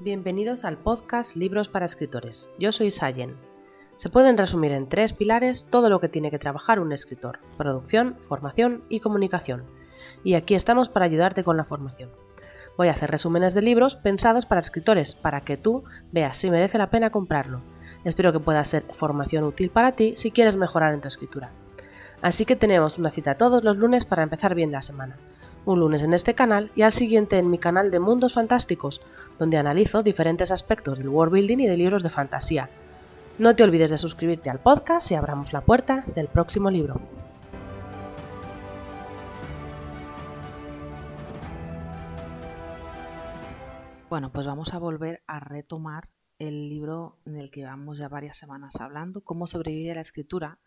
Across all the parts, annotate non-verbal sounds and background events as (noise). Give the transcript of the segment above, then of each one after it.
Bienvenidos al podcast Libros para Escritores. Yo soy Sayen. Se pueden resumir en tres pilares todo lo que tiene que trabajar un escritor, producción, formación y comunicación. Y aquí estamos para ayudarte con la formación. Voy a hacer resúmenes de libros pensados para escritores, para que tú veas si merece la pena comprarlo. Espero que pueda ser formación útil para ti si quieres mejorar en tu escritura. Así que tenemos una cita todos los lunes para empezar bien la semana un lunes en este canal y al siguiente en mi canal de Mundos Fantásticos, donde analizo diferentes aspectos del world building y de libros de fantasía. No te olvides de suscribirte al podcast y abramos la puerta del próximo libro. Bueno, pues vamos a volver a retomar el libro en el que vamos ya varias semanas hablando, cómo sobrevivir a la escritura.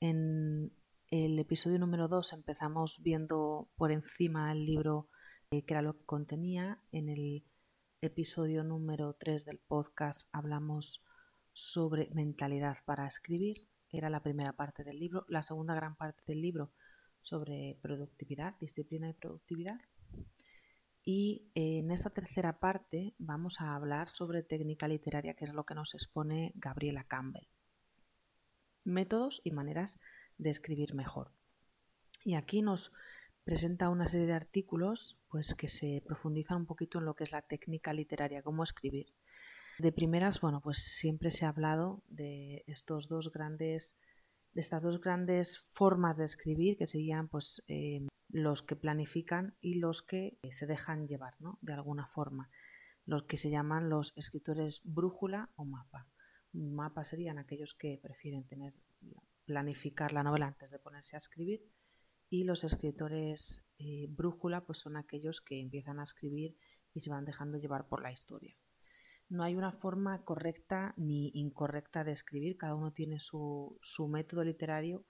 En el episodio número 2 empezamos viendo por encima el libro eh, que era lo que contenía. En el episodio número 3 del podcast hablamos sobre mentalidad para escribir. Era la primera parte del libro. La segunda gran parte del libro sobre productividad, disciplina y productividad. Y en esta tercera parte vamos a hablar sobre técnica literaria, que es lo que nos expone Gabriela Campbell. Métodos y maneras de escribir mejor. Y aquí nos presenta una serie de artículos pues, que se profundizan un poquito en lo que es la técnica literaria, cómo escribir. De primeras, bueno, pues siempre se ha hablado de estos dos grandes, de estas dos grandes formas de escribir que serían pues eh, los que planifican y los que se dejan llevar, ¿no? De alguna forma. Los que se llaman los escritores brújula o mapa. Mapa serían aquellos que prefieren tener planificar la novela antes de ponerse a escribir y los escritores eh, brújula pues son aquellos que empiezan a escribir y se van dejando llevar por la historia. No hay una forma correcta ni incorrecta de escribir, cada uno tiene su, su método literario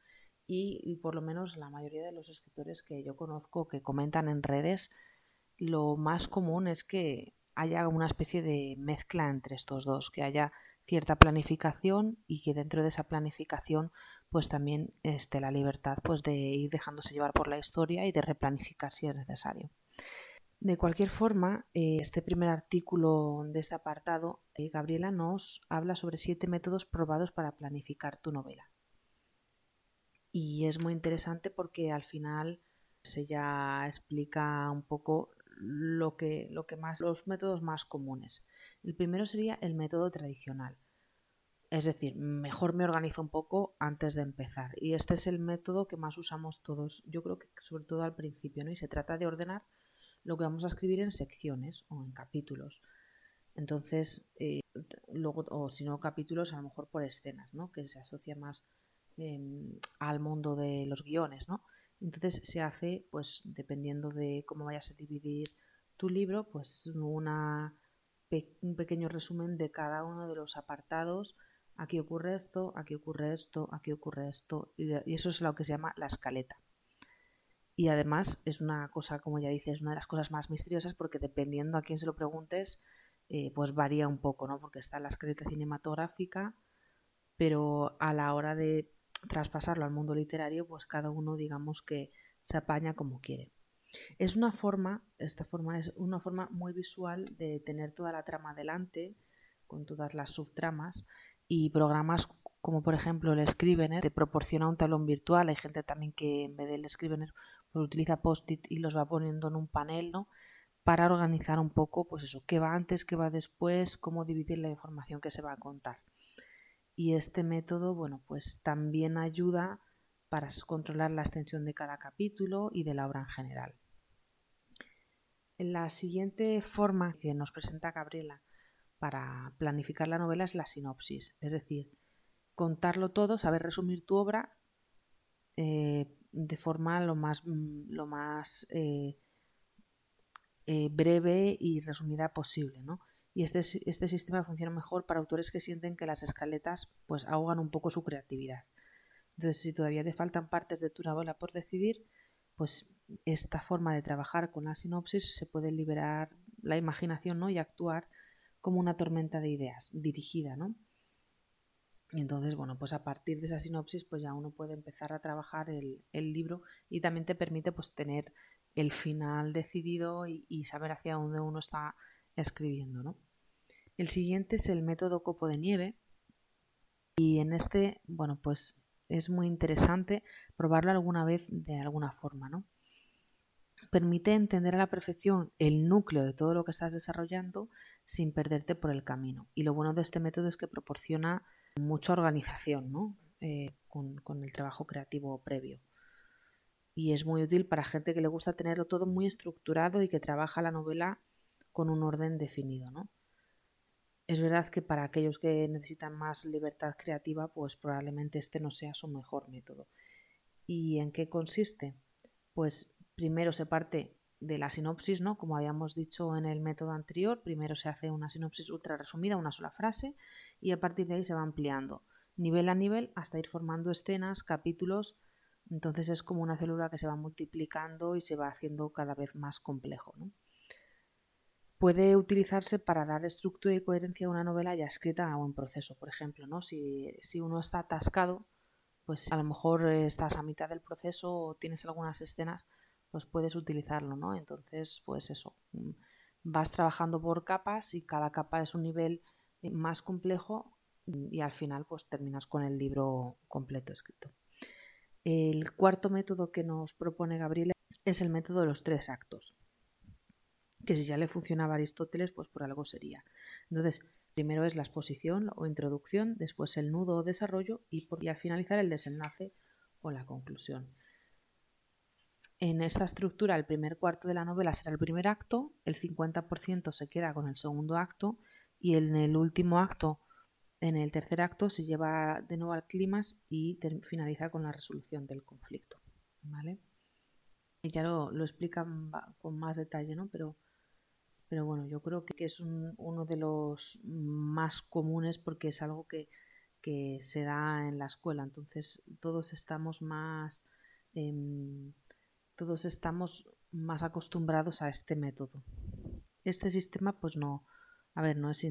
y por lo menos la mayoría de los escritores que yo conozco que comentan en redes, lo más común es que haya una especie de mezcla entre estos dos, que haya cierta planificación y que dentro de esa planificación pues también esté la libertad pues de ir dejándose llevar por la historia y de replanificar si es necesario. De cualquier forma, eh, este primer artículo de este apartado, eh, Gabriela nos habla sobre siete métodos probados para planificar tu novela. Y es muy interesante porque al final se ya explica un poco lo que, lo que más, los métodos más comunes. El primero sería el método tradicional. Es decir, mejor me organizo un poco antes de empezar. Y este es el método que más usamos todos, yo creo que sobre todo al principio, ¿no? Y se trata de ordenar lo que vamos a escribir en secciones o en capítulos. Entonces, eh, luego, o si no capítulos, a lo mejor por escenas, ¿no? Que se asocia más em, al mundo de los guiones, ¿no? Entonces se hace, pues, dependiendo de cómo vayas a dividir tu libro, pues una un pequeño resumen de cada uno de los apartados. Aquí ocurre esto, aquí ocurre esto, aquí ocurre esto. Y eso es lo que se llama la escaleta. Y además es una cosa, como ya dices, una de las cosas más misteriosas porque dependiendo a quién se lo preguntes, eh, pues varía un poco, ¿no? Porque está la escaleta cinematográfica, pero a la hora de traspasarlo al mundo literario, pues cada uno digamos que se apaña como quiere. Es una forma, esta forma es una forma muy visual de tener toda la trama delante, con todas las subtramas, y programas como por ejemplo el Scrivener te proporciona un tablón virtual. Hay gente también que en vez del Scrivener pues utiliza post-it y los va poniendo en un panel, ¿no? Para organizar un poco, pues eso, qué va antes, qué va después, cómo dividir la información que se va a contar. Y este método, bueno, pues también ayuda para controlar la extensión de cada capítulo y de la obra en general. La siguiente forma que nos presenta Gabriela para planificar la novela es la sinopsis, es decir, contarlo todo, saber resumir tu obra eh, de forma lo más, mm, lo más eh, eh, breve y resumida posible. Y este, este sistema funciona mejor para autores que sienten que las escaletas pues, ahogan un poco su creatividad. Entonces, si todavía te faltan partes de tu novela por decidir, pues esta forma de trabajar con la sinopsis se puede liberar la imaginación ¿no? y actuar como una tormenta de ideas dirigida, ¿no? Y entonces, bueno, pues a partir de esa sinopsis, pues ya uno puede empezar a trabajar el, libro y también te permite pues tener el final decidido y, saber hacia dónde uno está escribiendo, ¿no? El siguiente es el método copo de nieve y en este, bueno, pues es muy interesante probarlo alguna vez de alguna forma, ¿no? Permite entender a la perfección el núcleo de todo lo que estás desarrollando sin perderte por el camino. Y lo bueno de este método es que proporciona mucha organización ¿no? Eh, con, con, el trabajo creativo previo. Y es muy útil para gente que le gusta tenerlo todo muy estructurado y que trabaja la novela con un orden definido. ¿no? Es verdad que para aquellos que necesitan más libertad creativa, pues probablemente este no sea su mejor método. ¿Y en qué consiste? Pues primero se parte de la sinopsis, ¿no? Como habíamos dicho en el método anterior, primero se hace una sinopsis ultra resumida, una sola frase, y a partir de ahí se va ampliando, nivel a nivel, hasta ir formando escenas, capítulos. Entonces es como una célula que se va multiplicando y se va haciendo cada vez más complejo. Puede utilizarse para dar estructura y coherencia a una novela ya escrita o en proceso, por ejemplo. ¿no? Si, si uno está atascado, pues a lo mejor estás a mitad del proceso o tienes algunas escenas pues puedes utilizarlo, ¿no? Entonces, pues eso, mm, vas trabajando por capas y cada capa es un nivel eh, más complejo y al final pues terminas con el libro completo escrito. El cuarto método que nos propone Gabriel es el método de los tres actos, que si ya le funcionaba a Aristóteles, pues por algo sería. Entonces, primero es la exposición o introducción, después el nudo o desarrollo y, y al finalizar el desenlace o la conclusión. En esta estructura, el primer cuarto de la novela será el primer acto, el 50% se queda con el segundo acto y en el último acto, en el tercer acto, se lleva de nuevo al clímax y finaliza con la resolución del conflicto. ¿vale? Y ya lo, lo explica con más detalle, ¿no? Pero, pero bueno, yo creo que, es uno de los más comunes porque es algo que, que, se da en la escuela. Entonces todos estamos más... Em, todos estamos más acostumbrados a este método. Este sistema, pues no, a ver, no es,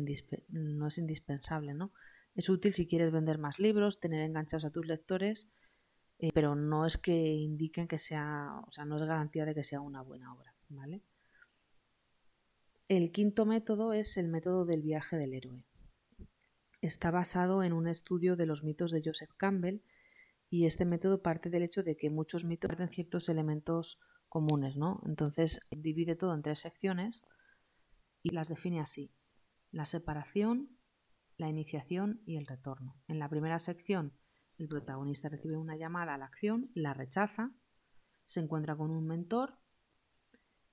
no es indispensable, ¿no? Es útil si quieres vender más libros, tener enganchados a tus lectores, eh, pero no es que indiquen que sea, o sea, no es garantía de que sea una buena obra, ¿vale? El quinto método es el método del viaje del héroe. Está basado en un estudio de los mitos de Joseph Campbell y este método parte del hecho de que muchos mitos tienen ciertos elementos comunes, ¿no? Entonces divide todo en tres secciones y las define así. La separación, la iniciación y el retorno. En la primera sección, el protagonista recibe una llamada a la acción, la rechaza, se encuentra con un mentor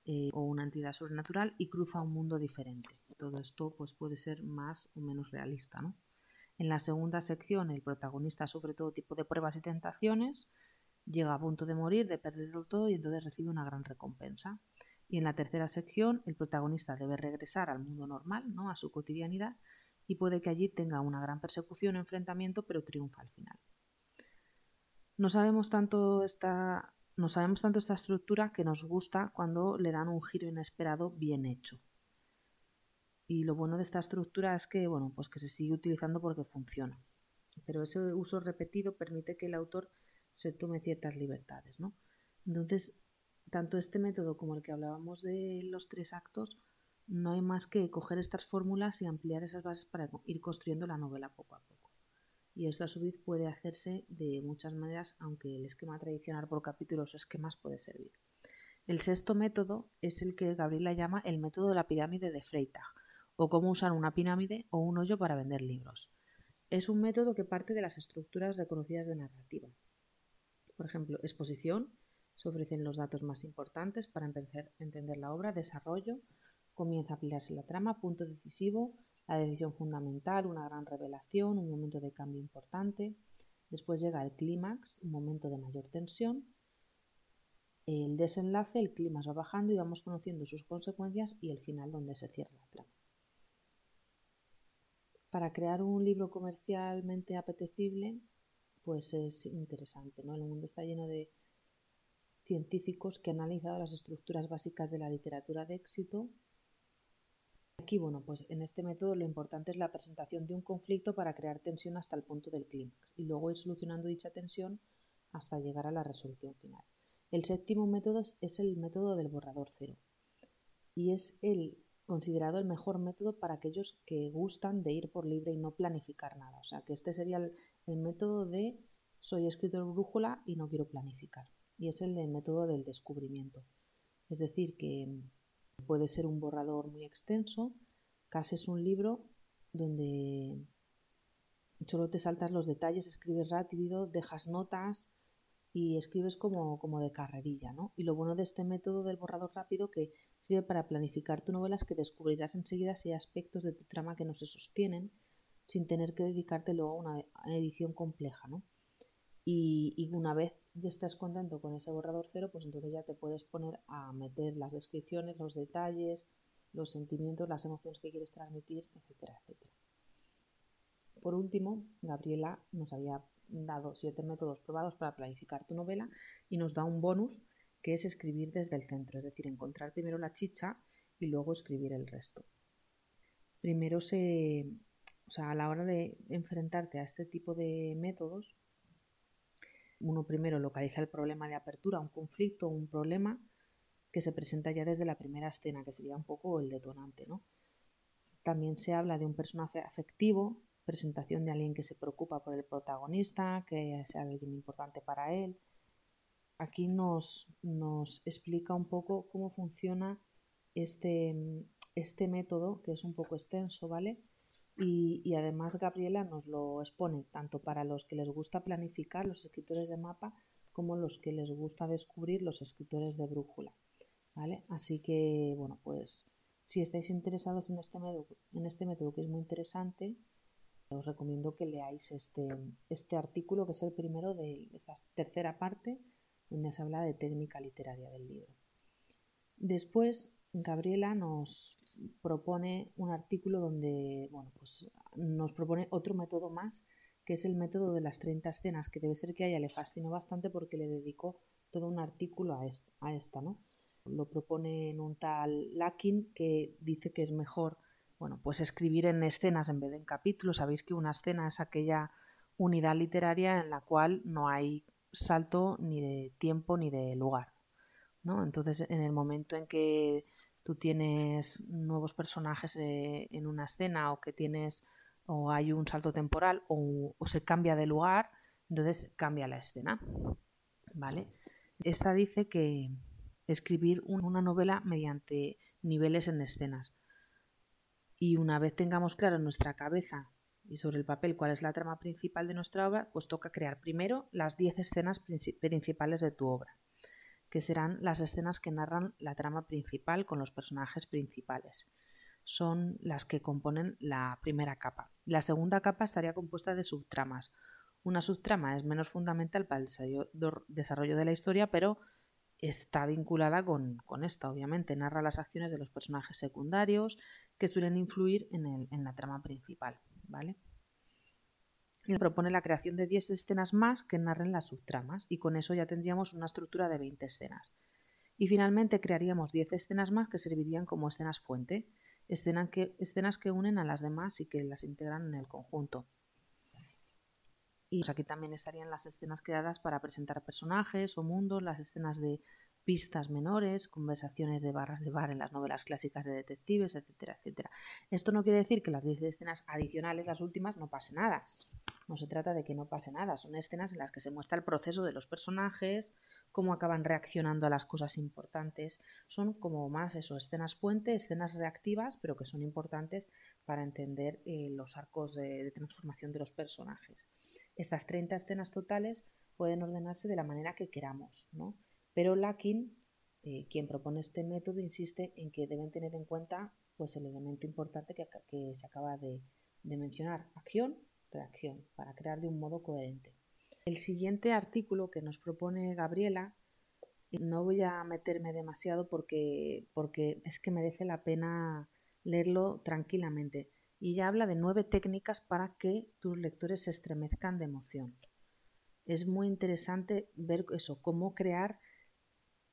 eh, o una entidad sobrenatural y cruza un mundo diferente. Todo esto pues, puede ser más o menos realista, ¿no? En la segunda sección, el protagonista sufre todo tipo de pruebas y tentaciones, llega a punto de morir, de perderlo todo y entonces recibe una gran recompensa. Y en la tercera sección, el protagonista debe regresar al mundo normal, ¿no? a su cotidianidad, y puede que allí tenga una gran persecución o enfrentamiento, pero triunfa al final. No sabemos tanto esta, no sabemos tanto esta estructura que nos gusta cuando le dan un giro inesperado bien hecho. Y lo bueno de esta estructura es que, bueno, pues que se sigue utilizando porque funciona. Pero ese uso repetido permite que el autor se tome ciertas libertades, ¿no? Entonces, tanto este método como el que hablábamos de los tres actos, no hay más que coger estas fórmulas y ampliar esas bases para ir construyendo la novela poco a poco. Y esto a su vez puede hacerse de muchas maneras, aunque el esquema tradicional por capítulos o esquemas puede servir. El sexto método es el que Gabriela llama el método de la pirámide de Freytag, o cómo usar una pirámide o un hoyo para vender libros. Es un método que parte de las estructuras reconocidas de narrativa. Por ejemplo, exposición, se ofrecen los datos más importantes para entender la obra, desarrollo, comienza a ampliarse la trama, punto decisivo, la decisión fundamental, una gran revelación, un momento de cambio importante. Después llega el clímax, un momento de mayor tensión. El desenlace, el clímax va bajando y vamos conociendo sus consecuencias y el final donde se cierra la trama para crear un libro comercialmente apetecible, pues es interesante. ¿no? El mundo está lleno de científicos que han analizado las estructuras básicas de la literatura de éxito. Aquí, bueno, pues en este método lo importante es la presentación de un conflicto para crear tensión hasta el punto del clímax y luego ir solucionando dicha tensión hasta llegar a la resolución final. El séptimo método es el método del borrador cero y es el considerado el mejor método para aquellos que gustan de ir por libre y no planificar nada. O sea, que este sería el, método de soy escritor brújula y no quiero planificar. Y es el de método del descubrimiento. Es decir, que puede ser un borrador muy extenso, casi es un libro donde solo te saltas los detalles, escribes rápido, dejas notas y escribes como, como de carrerilla, ¿no? Y lo bueno de este método del borrador rápido que sirve para planificar tu novela es que descubrirás enseguida si hay aspectos de tu trama que no se sostienen sin tener que dedicarte luego a una edición compleja, ¿no? Y, y, una vez ya estás contento con ese borrador cero, pues entonces ya te puedes poner a meter las descripciones, los detalles, los sentimientos, las emociones que quieres transmitir, etcétera, etcétera. Por último, Gabriela nos había dado siete métodos probados para planificar tu novela y nos da un bonus que es escribir desde el centro, es decir, encontrar primero la chicha y luego escribir el resto. Primero se, o sea, a la hora de enfrentarte a este tipo de métodos, uno primero localiza el problema de apertura, un conflicto, un problema que se presenta ya desde la primera escena, que sería un poco el detonante, ¿no? También se habla de un personaje afectivo, presentación de alguien que se preocupa por el protagonista, que sea alguien importante para él. Aquí nos, nos explica un poco cómo funciona este, este método, que es un poco extenso, ¿vale? Y, y, además Gabriela nos lo expone tanto para los que les gusta planificar, los escritores de mapa, como los que les gusta descubrir, los escritores de brújula. ¿vale? Así que, bueno, pues si estáis interesados en este método, en este método que es muy interesante, os recomiendo que leáis este, este artículo, que es el primero de esta tercera parte, se habla de técnica literaria del libro. Después, Gabriela nos propone un artículo donde bueno, pues nos propone otro método más, que es el método de las 30 escenas, que debe ser que a ella le fascinó bastante porque le dedicó todo un artículo a esta, a esta ¿no? Lo propone en un tal Lakin que dice que es mejor bueno, pues escribir en escenas en vez de en capítulos. Sabéis que una escena es aquella unidad literaria en la cual no hay salto ni de tiempo ni de lugar. ¿no? Entonces, en el momento en que tú tienes nuevos personajes eh, en una escena o que tienes o hay un salto temporal o, se cambia de lugar, entonces cambia la escena. ¿Vale? Esta dice que escribir una novela mediante niveles en escenas y una vez tengamos claro en nuestra cabeza y sobre el papel cuál es la trama principal de nuestra obra, pues toca crear primero las 10 escenas principales de tu obra, que serán las escenas que narran la trama principal con los personajes principales. Son las que componen la primera capa. La segunda capa estaría compuesta de subtramas. Una subtrama es menos fundamental para el desarrollo de la historia, pero está vinculada con, con esta, obviamente. Narra las acciones de los personajes secundarios, que suelen influir en, en la trama principal, ¿vale? Y propone la creación de 10 escenas más que narren las subtramas y con eso ya tendríamos una estructura de 20 escenas. Y finalmente crearíamos 10 escenas más que servirían como escenas puente, escenas que, escenas que unen a las demás y que las integran en el conjunto. Y pues aquí también estarían las escenas creadas para presentar personajes o mundos, las escenas de pistas menores, conversaciones de barras de bar en las novelas clásicas de detectives, etcétera, etcétera. Esto no quiere decir que las 10 escenas adicionales, las últimas, no pase nada. No se trata de que no pase nada, son escenas en las que se muestra el proceso de los personajes, cómo acaban reaccionando a las cosas importantes. Son como más eso, escenas puente, escenas reactivas, pero que son importantes para entender eh, los arcos de, de transformación de los personajes. Estas 30 escenas totales pueden ordenarse de la manera que queramos, ¿no? Pero Lakin, eh, quien propone este método, insiste en que deben tener en cuenta pues, el elemento importante que, se acaba de, mencionar, acción, reacción, para crear de un modo coherente. El siguiente artículo que nos propone Gabriela, no voy a meterme demasiado porque, porque es que merece la pena leerlo tranquilamente. Y ya habla de nueve técnicas para que tus lectores se estremezcan de emoción. Es muy interesante ver eso, cómo crear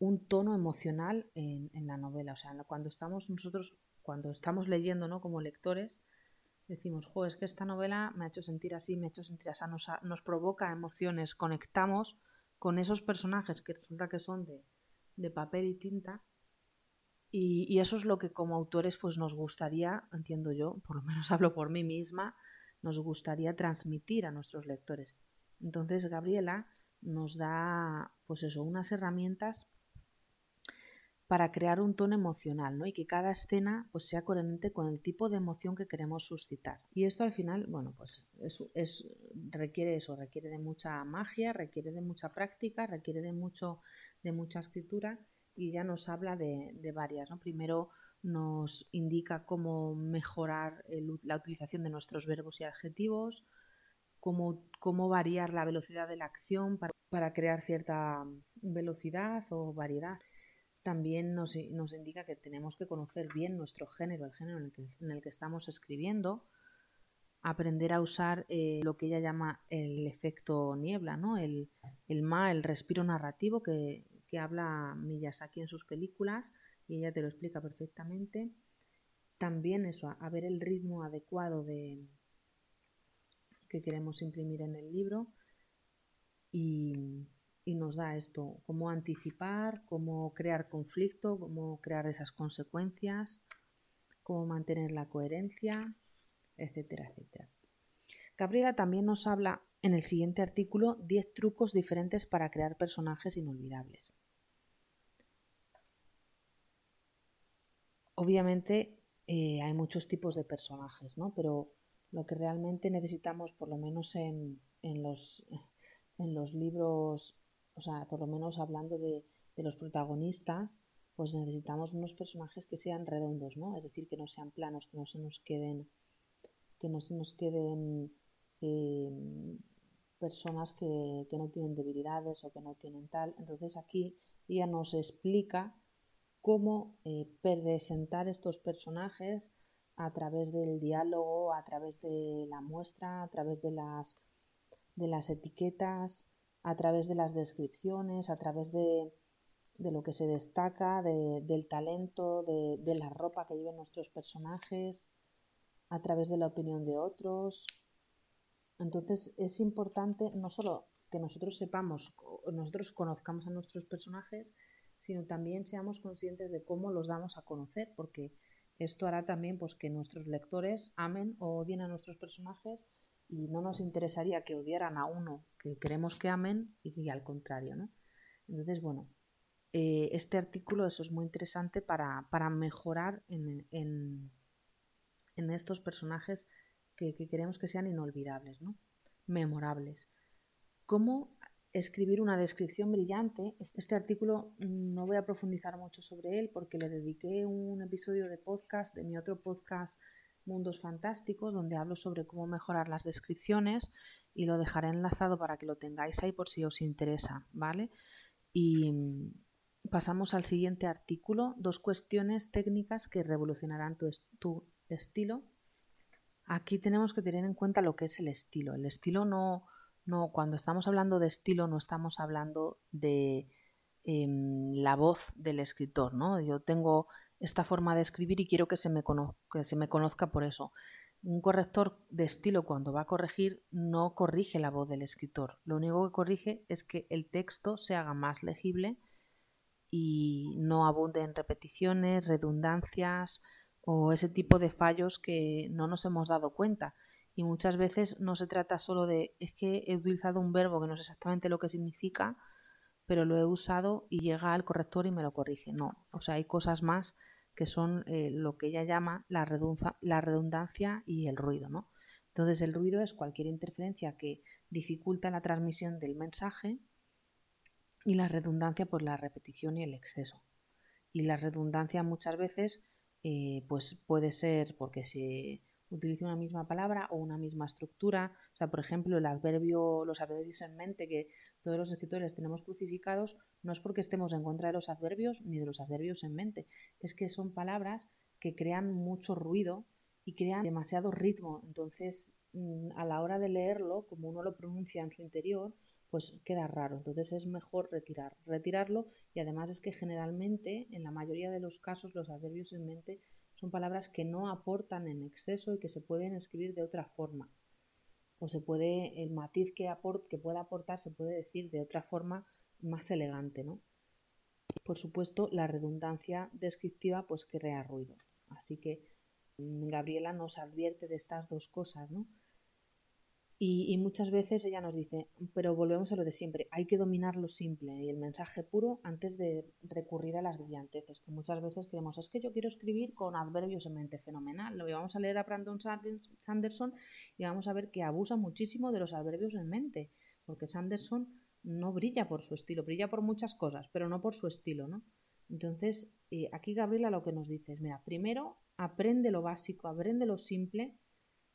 un tono emocional en, la novela. O sea, cuando estamos nosotros, cuando estamos leyendo, ¿no? Como lectores, decimos, jo, es que esta novela me ha hecho sentir así, me ha hecho sentir así, nos, nos provoca emociones, conectamos con esos personajes que resulta que son de, papel y tinta Y, eso es lo que como autores pues nos gustaría, entiendo yo, por lo menos (laughs) hablo por mí misma, nos gustaría transmitir a nuestros lectores. Entonces Gabriela nos da pues eso, unas herramientas para crear un tono emocional, ¿no? Y que cada escena pues, sea coherente con el tipo de emoción que queremos suscitar. Y esto al final, bueno, pues es, requiere eso, requiere de mucha magia, requiere de mucha práctica, requiere de mucho, de mucha escritura y ya nos habla de, varias, ¿no? Primero nos indica cómo mejorar la utilización de nuestros verbos y adjetivos, cómo, cómo variar la velocidad de la acción para crear cierta velocidad o variedad también nos, indica que tenemos que conocer bien nuestro género, el género en el que, estamos escribiendo, aprender a usar eh, lo que ella llama el efecto niebla, ¿no? el, el ma, el respiro narrativo que, que habla Miyazaki en sus películas y ella te lo explica perfectamente. También eso, a ver el ritmo adecuado de que queremos imprimir en el libro y, y nos da esto, cómo anticipar, cómo crear conflicto, cómo crear esas consecuencias, cómo mantener la coherencia, etcétera, etcétera. Gabriela también nos habla en el siguiente artículo 10 trucos diferentes para crear personajes inolvidables. Obviamente eh, hay muchos tipos de personajes, ¿no? pero lo que realmente necesitamos, por lo menos en, en los, en los libros o sea, por lo menos hablando de, los protagonistas, pues necesitamos unos personajes que sean redondos, ¿no? Es decir, que no sean planos, que no se nos queden, que no se nos queden eh, personas que, no tienen debilidades o que no tienen tal. Entonces aquí ella nos explica cómo eh, presentar estos personajes a través del diálogo, a través de la muestra, a través de las, de las etiquetas, a través de las descripciones, a través de, lo que se destaca, del talento, de, la ropa que llevan nuestros personajes, a través de la opinión de otros. Entonces es importante no solo que nosotros sepamos, nosotros conozcamos a nuestros personajes, sino también seamos conscientes de cómo los damos a conocer, porque esto hará también pues, que nuestros lectores amen o odien a nuestros personajes y no nos interesaría que odiaran a uno que queremos que amen y al contrario, ¿no? Entonces, bueno, eh, este artículo eso es muy interesante para, mejorar en, en, estos personajes que, queremos que sean inolvidables, ¿no? Memorables. ¿Cómo escribir una descripción brillante? Este artículo no voy a profundizar mucho sobre él porque le dediqué un episodio de podcast de mi otro podcast Mundos Fantásticos, donde hablo sobre cómo mejorar las descripciones y lo dejaré enlazado para que lo tengáis ahí por si os interesa, ¿vale? Y mm, pasamos al siguiente artículo, dos cuestiones técnicas que revolucionarán tu, estilo. Aquí tenemos que tener en cuenta lo que es el estilo. El estilo no, no cuando estamos hablando de estilo no estamos hablando de em, la voz del escritor, ¿no? Yo tengo esta forma de escribir y quiero que se me, que se me conozca por eso. Un corrector de estilo cuando va a corregir no corrige la voz del escritor. Lo único que corrige es que el texto se haga más legible y no abunde en repeticiones, redundancias o ese tipo de fallos que no nos hemos dado cuenta. Y muchas veces no se trata solo de es que he utilizado un verbo que no sé exactamente lo que significa, pero lo he usado y llega al corrector y me lo corrige. No, o sea, hay cosas más que son eh, lo que ella llama la, la redundancia y el ruido, ¿no? Entonces el ruido es cualquier interferencia que dificulta la transmisión del mensaje y la redundancia por la repetición y el exceso. Y la redundancia muchas veces eh, pues puede ser porque se utilice una misma palabra o una misma estructura. O sea, por ejemplo, el adverbio, los adverbios en mente que todos los escritores tenemos crucificados, no es porque estemos en contra de los adverbios ni de los adverbios en mente, es que son palabras que crean mucho ruido y crean demasiado ritmo. Entonces, mm, a la hora de leerlo, como uno lo pronuncia en su interior, pues queda raro. Entonces es mejor retirar, retirarlo y además es que generalmente, en la mayoría de los casos, los adverbios en mente son palabras que no aportan en exceso y que se pueden escribir de otra forma. O se puede, el matiz que, que pueda aportar se puede decir de otra forma más elegante, ¿no? Por supuesto, la redundancia descriptiva pues crea ruido. Así que mm, Gabriela nos advierte de estas dos cosas, ¿no? Y, muchas veces ella nos dice, pero volvemos a lo de siempre, hay que dominar lo simple y el mensaje puro antes de recurrir a las brillanteces, que muchas veces creemos, es que yo quiero escribir con adverbios en mente, fenomenal. Lo vamos a leer a Brandon Sanderson y vamos a ver que abusa muchísimo de los adverbios en mente, porque Sanderson no brilla por su estilo, brilla por muchas cosas, pero no por su estilo, ¿no? Entonces, eh, aquí Gabriela lo que nos dice es, mira, primero aprende lo básico, aprende lo simple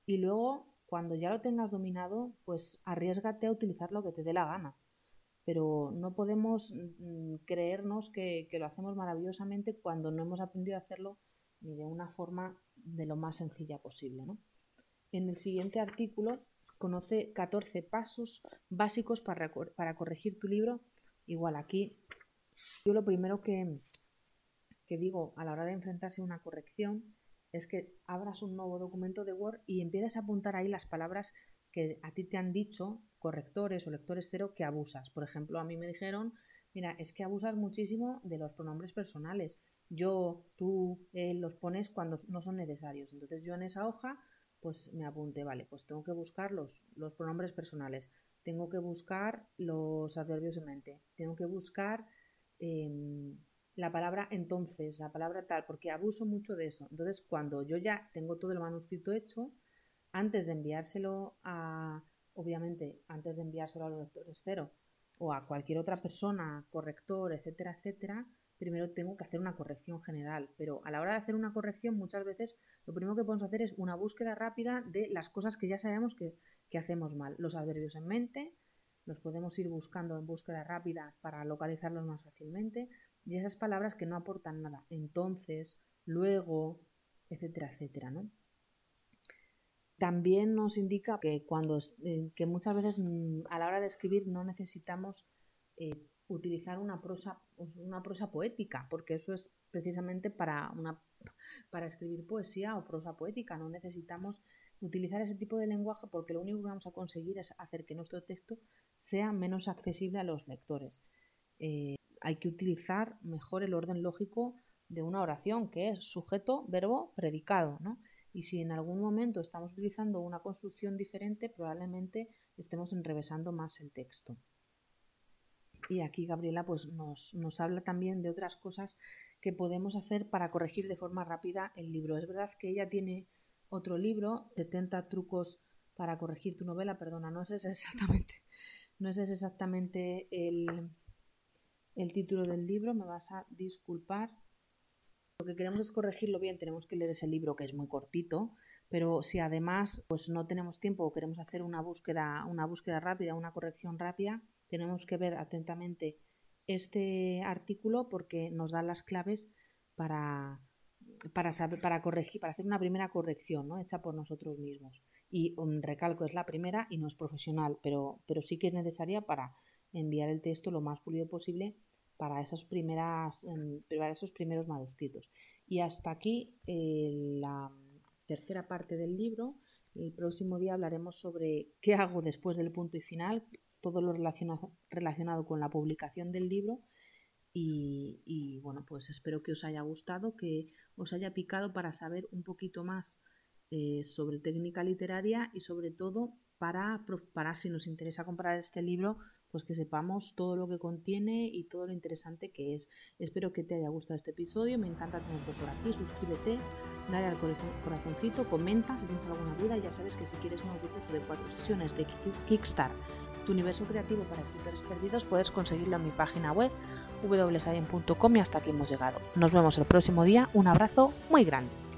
y luego cuando ya lo tengas dominado, pues arriesgate a utilizar lo que te dé la gana. Pero no podemos mm, creernos que, lo hacemos maravillosamente cuando no hemos aprendido a hacerlo ni de una forma de lo más sencilla posible. En el siguiente artículo conoce 14 pasos básicos para, para corregir tu libro. Igual aquí, yo lo primero que, que digo a la hora de enfrentarse a una corrección es que abras un nuevo documento de Word y empieces a apuntar ahí las palabras que a ti te han dicho correctores o lectores cero que abusas. Por ejemplo, a mí me dijeron, mira, es que abusas muchísimo de los pronombres personales. Yo, tú, él los pones cuando no son necesarios. Entonces yo en esa hoja pues me apunté, vale, pues tengo que buscar los, los pronombres personales, tengo que buscar los adverbios en mente, tengo que buscar em, la palabra entonces, la palabra tal, porque abuso mucho de eso. Entonces, cuando yo ya tengo todo el manuscrito hecho, antes de enviárselo a, obviamente, antes de enviárselo a los lectores cero o a cualquier otra persona, corrector, etcétera, etcétera, primero tengo que hacer una corrección general. Pero a la hora de hacer una corrección, muchas veces lo primero que podemos hacer es una búsqueda rápida de las cosas que ya sabemos que, que hacemos mal. Los adverbios en mente, los podemos ir buscando en búsqueda rápida para localizarlos más fácilmente y esas palabras que no aportan nada. Entonces, luego, etcétera, etcétera, ¿no? También nos indica que cuando eh, que muchas veces mm, a la hora de escribir no necesitamos eh, utilizar una prosa, pues, una prosa poética, porque eso es precisamente para, una, para escribir poesía o prosa poética. No necesitamos utilizar ese tipo de lenguaje porque lo único que vamos a conseguir es hacer que nuestro texto sea menos accesible a los lectores. Eh, hay que utilizar mejor el orden lógico de una oración, que es sujeto, verbo, predicado. ¿no? Y si en algún momento estamos utilizando una construcción diferente, probablemente estemos enrevesando más el texto. Y aquí Gabriela pues, nos, nos habla también de otras cosas que podemos hacer para corregir de forma rápida el libro. Es verdad que ella tiene otro libro, 70 trucos para corregir tu novela, perdona, no es exactamente, no es exactamente el, el título del libro, me vas a disculpar. Lo que queremos es corregirlo bien, tenemos que leer ese libro que es muy cortito, pero si además pues no tenemos tiempo o queremos hacer una búsqueda, una búsqueda rápida, una corrección rápida, tenemos que ver atentamente este artículo porque nos da las claves para, para, saber, para corregir, para hacer una primera corrección ¿no? hecha por nosotros mismos. Y un recalco es la primera y no es profesional, pero, pero sí que es necesaria para enviar el texto lo más pulido posible para, primeras, em, para esos primeros manuscritos. Y hasta aquí la tercera parte del libro. El próximo día hablaremos sobre qué hago después del punto y final, todo lo relacionado, relacionado con la publicación del libro. Y, bueno, pues espero que os haya gustado, que os haya picado para saber un poquito más eh, sobre técnica literaria y sobre todo para, para si nos interesa comprar este libro, pues que sepamos todo lo que contiene y todo lo interesante que es. Espero que te haya gustado este episodio, me encanta tenerte por aquí, suscríbete, dale al corazoncito, comenta si tienes alguna duda, ya sabes que si quieres un curso de cuatro sesiones de Kickstart, tu universo creativo para escritores perdidos, puedes conseguirlo en mi página web www.sayen.com y hasta aquí hemos llegado. Nos vemos el próximo día, un abrazo muy grande.